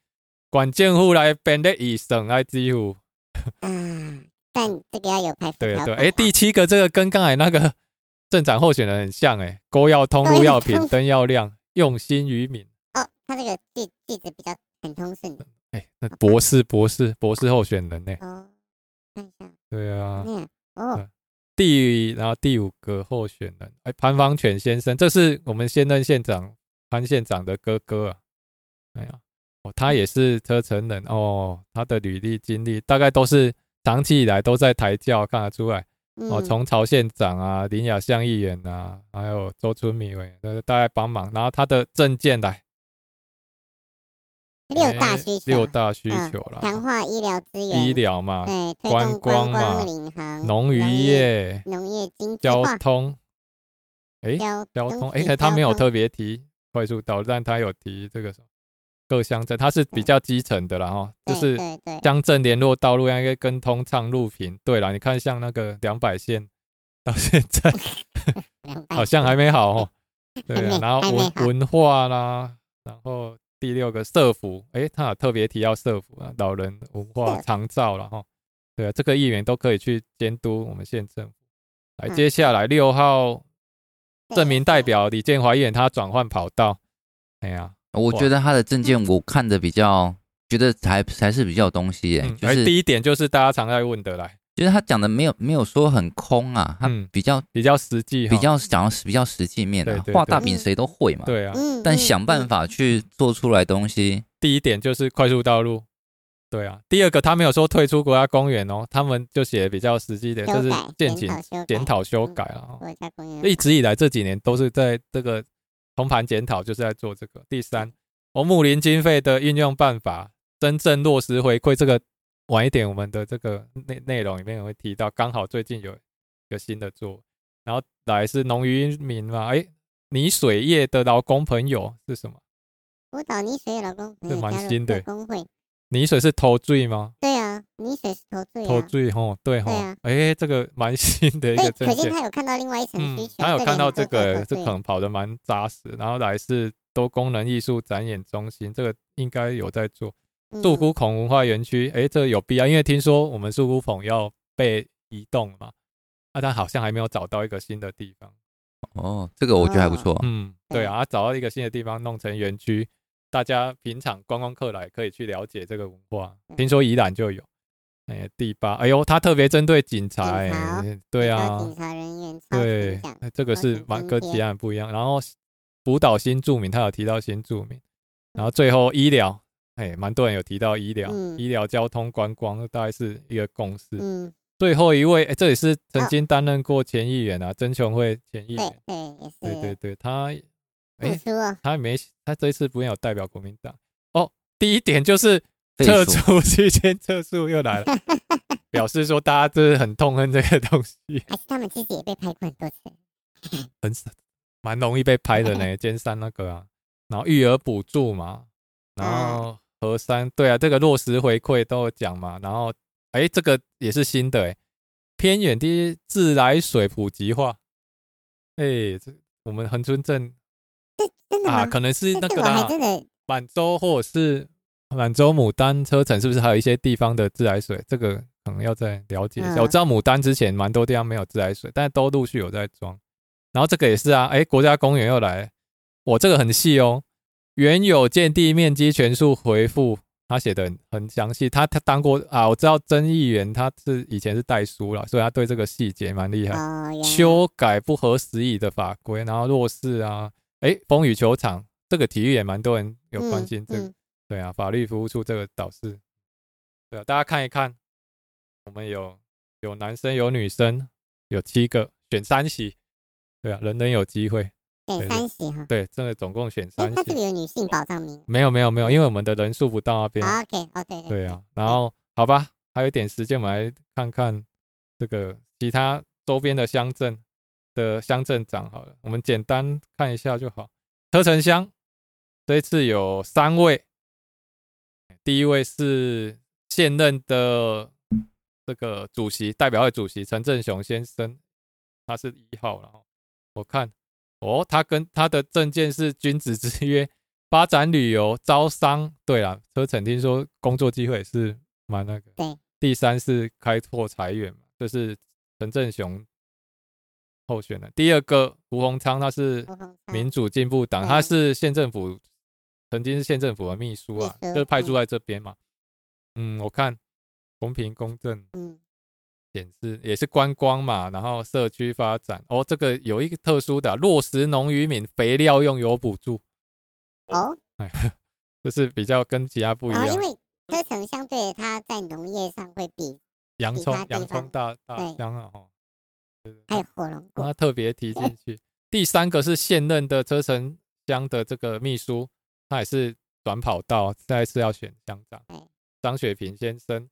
管政府来编的医生来支付。嗯。但这个要有排对对，哎，第七个这个跟刚才那个镇长候选人很像哎，沟要通，路要平，灯要亮，用心于民。哦，他这个句句子比较很通顺的。哎，那博士博士博士候选人呢？哦，看一下。对啊。哦。第然后第五个候选人，哎，潘方全先生，这是我们现任县长潘县长的哥哥啊。哎呀，哦，他也是车城人哦，他的履历经历大概都是。长期以来都在抬轿，看得出来。哦，从曹县长啊、林雅香议员啊，还有周春米委员都大家帮忙。然后他的政见来，六大需求，六大需求了，强化医疗资源，医疗嘛，对，观光嘛，农渔业，农业经济，交通，哎，交通，哎，他没有特别提快速道路，但他有提这个什么。各乡镇，它是比较基层的啦哈，就是乡镇联络道路应该跟通畅路平。对了，你看像那个两百线到现在 好像还没好哦。对啊，然后文文化啦，然后第六个社福，哎，他有特别提到社福啊，老人文化长照了哈。对啊，这个议员都可以去监督我们县政府。来，接下来六号镇民代表李建华议员，他转换跑道。哎呀。我觉得他的证件我看的比较，觉得才才是比较有东西耶。就是第一点就是大家常在问的来，就是他讲的没有没有说很空啊，他比较比较实际，比较讲的比较实际面的。画大饼谁都会嘛。对啊。但想办法去做出来东西。第一点就是快速道路。对啊。第二个他没有说退出国家公园哦，他们就写的比较实际点，就是建检检讨修改了。国家公园。一直以来这几年都是在这个。通盘检讨就是在做这个。第三，红木林经费的运用办法，真正落实回馈。这个晚一点我们的这个内内容里面也会提到，刚好最近有一个新的做。然后来是农渔民嘛，哎，泥水业的劳工朋友是什么？我找泥水业劳工朋友，蛮新的工会。泥水是偷醉吗？对啊，泥水是头缀。头缀吼，对吼。哎，这个蛮新的一个。可见他有看到另外一层需求。他有看到这个，这可能跑得蛮扎实。然后来是多功能艺术展演中心，这个应该有在做。树谷孔文化园区，哎，这个有必要，因为听说我们树谷孔要被移动嘛，啊，但好像还没有找到一个新的地方。哦，这个我觉得还不错。嗯，对啊，找到一个新的地方弄成园区。大家平常观光客来可以去了解这个文化。听说宜兰就有，哎，第八，哎呦，他特别针对警察，哎，对啊，警察人员，对，这个是蛮跟其他人不一样。然后辅导新住民，他有提到新住民。然后最后医疗，哎，蛮多人有提到医疗，医疗、交通、观光，大概是一个共识。嗯，最后一位，哎，这也是曾经担任过前议员啊，曾琼慧前议员，对对对，他。哎，他没，他这一次没有代表国民党哦。第一点就是撤出区间撤诉又来了，表示说大家就是很痛恨这个东西。还是他们自己也被拍过很多次，很蛮容易被拍的呢。尖山那个啊，然后育儿补助嘛，然后河山对啊，这个落实回馈都有讲嘛。然后哎，这个也是新的哎，偏远的自来水普及化。哎，这我们恒春镇。啊，可能是那个啦，满洲或者是满洲牡丹车城，是不是还有一些地方的自来水？这个可能要再了解一下。我知道牡丹之前蛮多地方没有自来水，但都陆续有在装。然后这个也是啊，哎，国家公园又来，我这个很细哦，原有建地面积全数回复，他写的很详细。他他当过啊，我知道曾议员他是以前是代书了，所以他对这个细节蛮厉害。修改不合时宜的法规，然后落实啊。哎，风雨球场这个体育也蛮多人有关心，这个、对啊，法律服务处这个导师，对啊，大家看一看，我们有有男生有女生，有七个选三席，对啊，人人有机会，对，三席哈。对，这个总共选三席。它是不是有女性保障名？没有没有没有，因为我们的人数不到那边。OK，哦对对。对啊，然后好吧，还有一点时间，我们来看看这个其他周边的乡镇的乡镇长好了，我们简单看一下就好。车城乡这一次有三位，第一位是现任的这个主席，代表会主席陈振雄先生，他是一号，然后我看哦，他跟他的证件是君子之约，发展旅游、招商。对了，车城听说工作机会是蛮那个。对。第三是开拓财源嘛，就是陈振雄候选人。第二个胡鸿昌，他是民主进步党，他是县政府曾经是县政府的秘书啊，就派驻在这边嘛。嗯，我看公平公正。嗯。显示也是观光嘛，然后社区发展哦，这个有一个特殊的、啊、落实农渔民肥料用油补助哦，哎，就是比较跟其他不一样，哦、因为车城相对它在农业上会比洋葱洋葱大大香啊哈，还有火龙果，他特别提进去。第三个是现任的车城乡的这个秘书，他也是短跑道，再一次要选乡长，张雪平先生。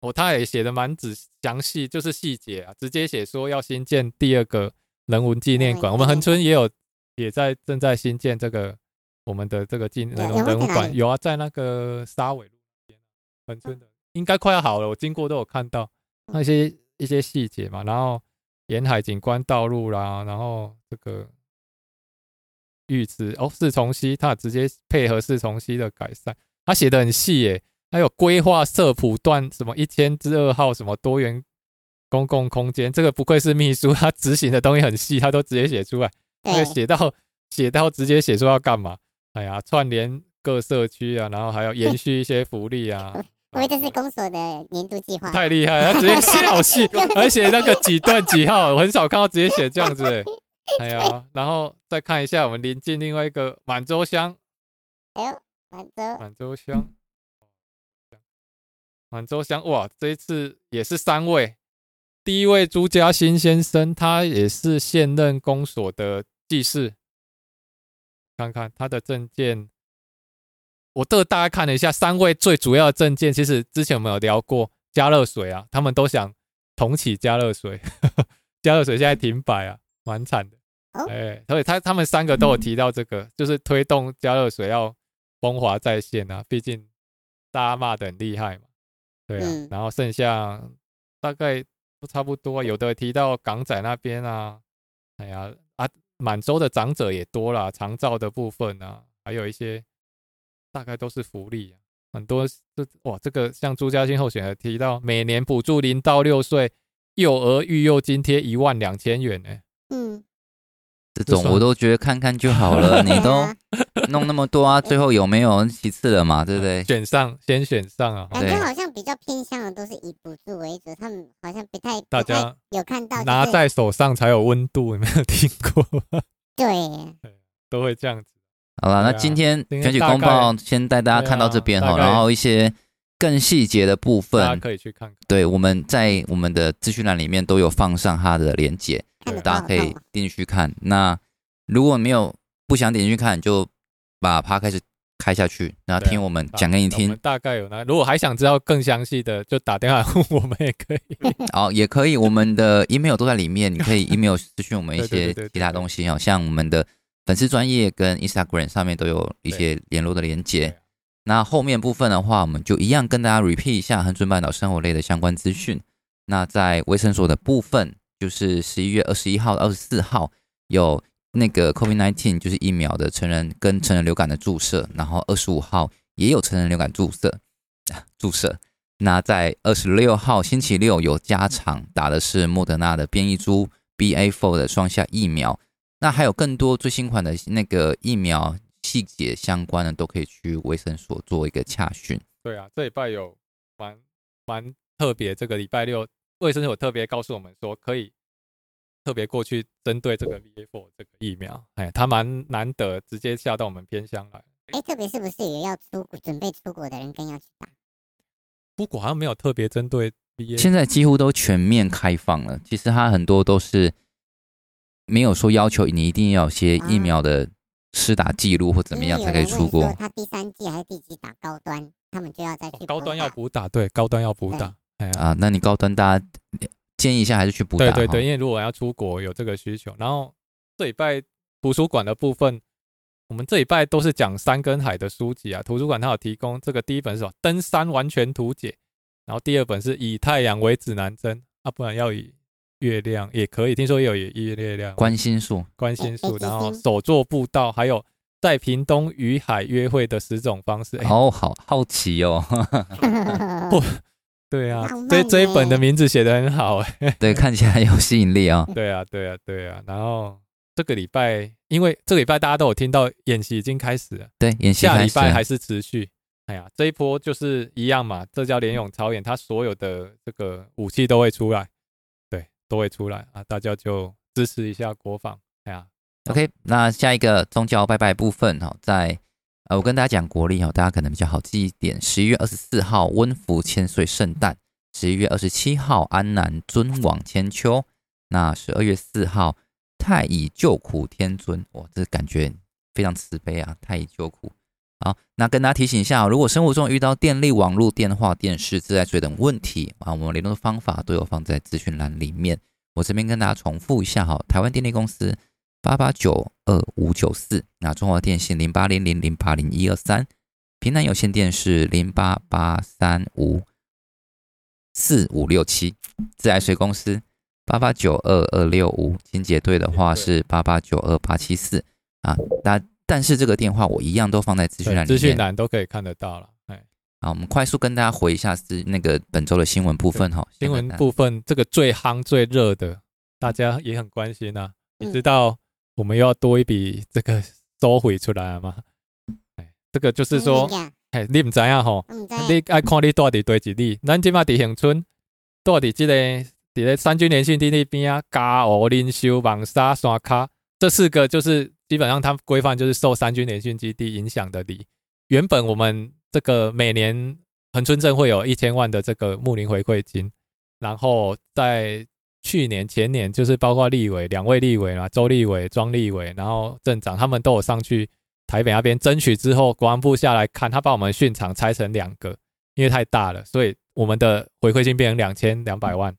哦，他也写的蛮仔详细，就是细节啊，直接写说要新建第二个人文纪念馆。我们恒春也有，也在正在新建这个我们的这个纪人文馆，有啊，在那个沙尾路那边，恒春的应该快要好了，我经过都有看到那些一些细节嘛。然后沿海景观道路啦，然后这个浴池哦，四重溪，它直接配合四重溪的改善，它写的很细耶。还有规划社埔段什么一千之二号什么多元公共空间，这个不愧是秘书，他执行的东西很细，他都直接写出来，对，写到写到直接写出要干嘛？哎呀，串联各社区啊，然后还要延续一些福利啊。因为这是公所的年度计划，太厉害了，他直接写好细，而且那个几段几号，我很少看到直接写这样子 哎。哎呀，然后再看一下我们临近另外一个满洲乡，哎呦，满洲满洲乡。满洲乡哇，这一次也是三位。第一位朱家新先生，他也是现任公所的技士。看看他的政见，我这大概看了一下，三位最主要的政见，其实之前我们有聊过，加热水啊，他们都想重启加热水，加热水现在停摆啊，蛮惨的。哎，所以他他们三个都有提到这个，就是推动加热水要风华再现啊，毕竟大家骂得很厉害嘛。对啊，然后剩下大概都差不多，有的提到港仔那边啊，哎呀啊，满洲的长者也多啦，长照的部分啊，还有一些大概都是福利啊，很多这哇，这个像朱家新候选人提到，每年补助零到六岁幼儿育幼津贴一万两千元呢。嗯。这种我都觉得看看就好了，你都弄那么多啊，最后有没有其次了嘛，对不对？选上先选上啊，感觉好像比较偏向的都是以补助为主，他们好像不太大家有看到拿在手上才有温度，有没有听过？对，都会这样子。好了，那今天选举公报先带大家看到这边哈，然后一些更细节的部分，大家可以去看看。对，我们在我们的资讯栏里面都有放上它的连接。大家可以点进去看。那如果没有不想点进去看，就把它开始开下去，然后听我们讲给你听。大概有那，如果还想知道更详细的，就打电话问我们也可以。好，也可以。我们的 email 都在里面，你可以 email 咨询我们一些其他东西哦，像我们的粉丝专业跟 Instagram 上面都有一些联络的连接。那后面部分的话，我们就一样跟大家 repeat 一下恒春半岛生活类的相关资讯。那在卫生所的部分。就是十一月二十一号到二十四号有那个 COVID-19，就是疫苗的成人跟成人流感的注射，然后二十五号也有成人流感注射 注射。那在二十六号星期六有加场打的是莫德纳的变异株 BA.4 的双下疫苗。那还有更多最新款的那个疫苗细节相关的，都可以去卫生所做一个洽询。对啊，这礼拜有蛮蛮特别，这个礼拜六。卫生所特别告诉我们说，可以特别过去针对这个 BA.4 这个疫苗，哎，他蛮难得直接下到我们偏乡来。哎，特别是不是也要出准备出国的人更要去打？出国好像没有特别针对现在几乎都全面开放了。其实它很多都是没有说要求你一定要有些疫苗的施打记录或怎么样才可以出国。他第三季还是第几打高端，他们就要再去、哦、高端要补打，对，高端要补打。哎呀啊，那你高端大家建议一下还是去补打。对对对，因为如果要出国有这个需求，然后这礼拜图书馆的部分，我们这礼拜都是讲山跟海的书籍啊。图书馆它有提供这个第一本是什么？登山完全图解，然后第二本是以太阳为指南针，啊，不然要以月亮也可以。听说也有月月亮关心树，关心树，然后手作步道，还有在屏东与海约会的十种方式。哦，好好奇哦。不，对啊，这这一本的名字写得很好哎。对，看起来有吸引力 啊。对啊，对啊，对啊。然后这个礼拜。因为这个礼拜大家都有听到演习已经开始了，对，演习下礼拜还是持续。哎呀，这一波就是一样嘛，这叫联勇操演，他所有的这个武器都会出来，对，都会出来啊，大家就支持一下国防。哎呀，OK，那下一个宗教拜拜部分哈，在呃，我跟大家讲国历哈，大家可能比较好记一点，十一月二十四号温福千岁圣诞，十一月二十七号安南尊王千秋，那十二月四号。太乙救苦天尊，哇，这感觉非常慈悲啊！太乙救苦，好，那跟大家提醒一下，如果生活中遇到电力、网络、电话、电视、自来水等问题啊，我们联络的方法都有放在资讯栏里面。我这边跟大家重复一下哈，台湾电力公司八八九二五九四，那中华电信零八零零零八零一二三，屏南有线电视零八八三五四五六七，自来水公司。八八九二二六五，清洁队的话是八八九二八七四啊，大家但是这个电话我一样都放在资讯栏里面，资讯栏都可以看得到了。哎，好，我们快速跟大家回一下是那个本周的新闻部分哈。新闻部分这个最夯最热的，大家也很关心啊。你知道我们又要多一笔这个收回出来了吗？哎，这个就是说，哎，你唔知啊吼，你爱看你到底对几例？咱今嘛在恒村到底这个。底下三军联训地那边啊，加湖、林秀、网沙、山卡，这四个就是基本上它规范就是受三军联训基地影响的里。原本我们这个每年恒春镇会有一千万的这个牧灵回馈金，然后在去年前年就是包括立委两位立委嘛，周立委、庄立委，然后镇长他们都有上去台北那边争取之后，国防部下来看，他把我们训场拆成两个，因为太大了，所以我们的回馈金变成两千两百万。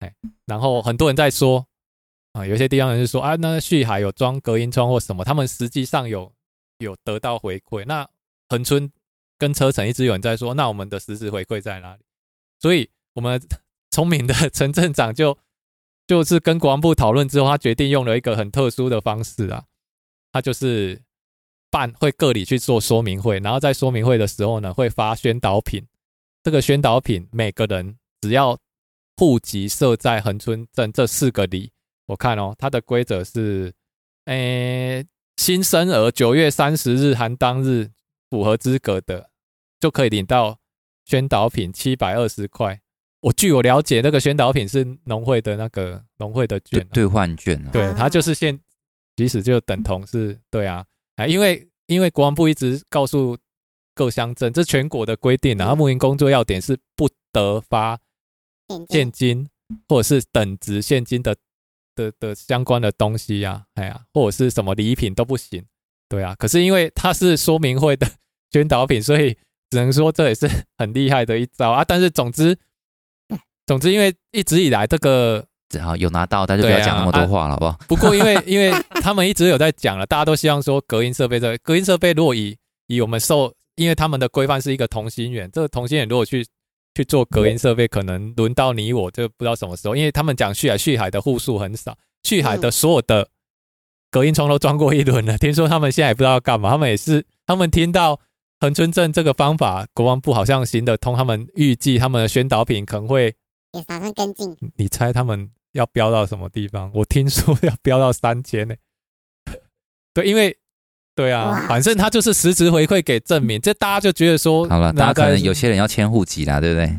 哎然后很多人在说啊，有些地方人是说啊，那旭海有装隔音窗或什么，他们实际上有有得到回馈。那恒春跟车城一直有人在说，那我们的实质回馈在哪里？所以，我们 聪明的陈镇长就就是跟国防部讨论之后，他决定用了一个很特殊的方式啊，他就是办会各里去做说明会，然后在说明会的时候呢，会发宣导品。这个宣导品每个人只要。户籍设在恒春镇这四个里，我看哦，它的规则是，诶、欸，新生儿九月三十日含当日符合资格的，就可以领到宣导品七百二十块。我据我了解，那个宣导品是农会的那个农会的券，兑换券、啊。对，它就是现，其实就等同是，对啊，啊，因为因为国防部一直告诉各乡镇，这全国的规定，然后牧营工作要点是不得发。现金或者是等值现金的的的相关的东西呀，哎呀，或者是什么礼品都不行，对啊。可是因为它是说明会的宣导品，所以只能说这也是很厉害的一招啊。但是总之，总之，因为一直以来这个只要有拿到，大家就不要讲那么多话了，好不好？不过因为因为他们一直有在讲了，大家都希望说隔音设备这隔音设备，如果以以我们受，因为他们的规范是一个同心圆，这个同心圆如果去。去做隔音设备，可能轮到你我就不知道什么时候，因为他们讲旭海，旭海的户数很少，旭海的所有的隔音窗都装过一轮了。听说他们现在也不知道要干嘛，他们也是，他们听到恒春镇这个方法，国防部好像行得通，他们预计他们的宣导品可能会也马上跟进。你猜他们要飙到什么地方？我听说要飙到三千呢。对，因为。对啊，反正他就是实质回馈给证明，这大家就觉得说，好了，大家可能有些人要迁户籍啦，对不对？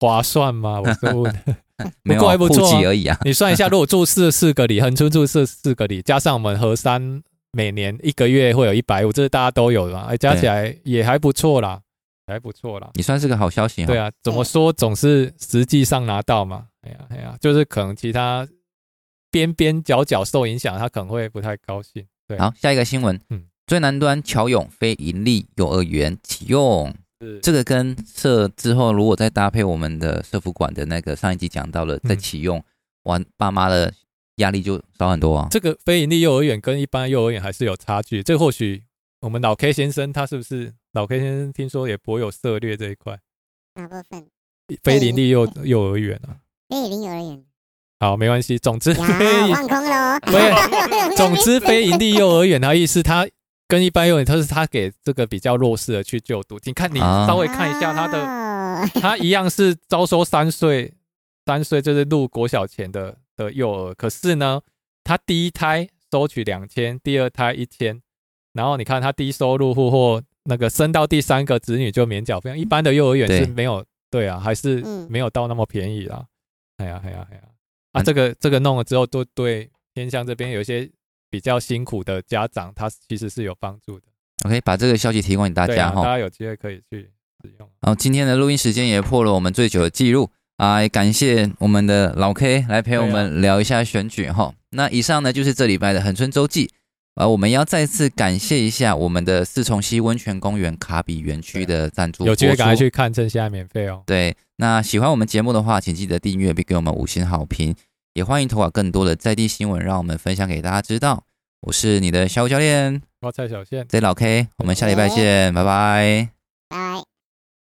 划算吗？我 说问，没有户籍而已啊。你算一下，如果住四四个里，横村住四四个里，加上我们河山每年一个月会有一百五，这是大家都有的嘛？哎，加起来也还不错啦，还不错啦。你算是个好消息。对啊，怎么说总是实际上拿到嘛？哎呀哎呀，就是可能其他边边角角受影响，他可能会不太高兴。对，好，下一个新闻，嗯，最南端乔勇非营利幼儿园启用，是这个跟社之后如果再搭配我们的社福馆的那个上一集讲到了再启用，完、嗯、爸妈的压力就少很多啊。这个非营利幼儿园跟一般幼儿园还是有差距，这个、或许我们老 K 先生他是不是老 K 先生听说也颇有涉猎这一块？哪部分？非营利幼幼儿园啊？非营利幼儿园。好，没关系。总之，放空了。对，总之，非营利幼儿园的意思，它跟一般幼儿园，它是他给这个比较弱势的去就读。你看，你稍微看一下他的，他一样是招收三岁，三岁就是入国小前的的幼儿。可是呢，他第一胎收取两千，第二胎一千。然后你看，他低收入户或那个生到第三个子女就免缴费。一般的幼儿园是没有，对，对啊，还是没有到那么便宜啦。哎呀，哎呀，哎呀。啊，这个这个弄了之后，都对偏向这边有一些比较辛苦的家长，他其实是有帮助的。OK，把这个消息提供给大家哈，啊，大家有机会可以去使用。然后今天的录音时间也破了我们最久的记录啊，也感谢我们的老 K 来陪我们聊一下选举哈，啊。那以上呢就是这礼拜的恒春周记。啊，我们要再次感谢一下我们的四重溪温泉公园卡比园区的赞助，有机会赶快去看，趁现在免费哦。对，那喜欢我们节目的话，请记得订阅并给我们五星好评，也欢迎投稿更多的在地新闻，让我们分享给大家知道。我是你的小五教练，我蔡小宪，这老 K，我们下礼拜见，拜拜拜。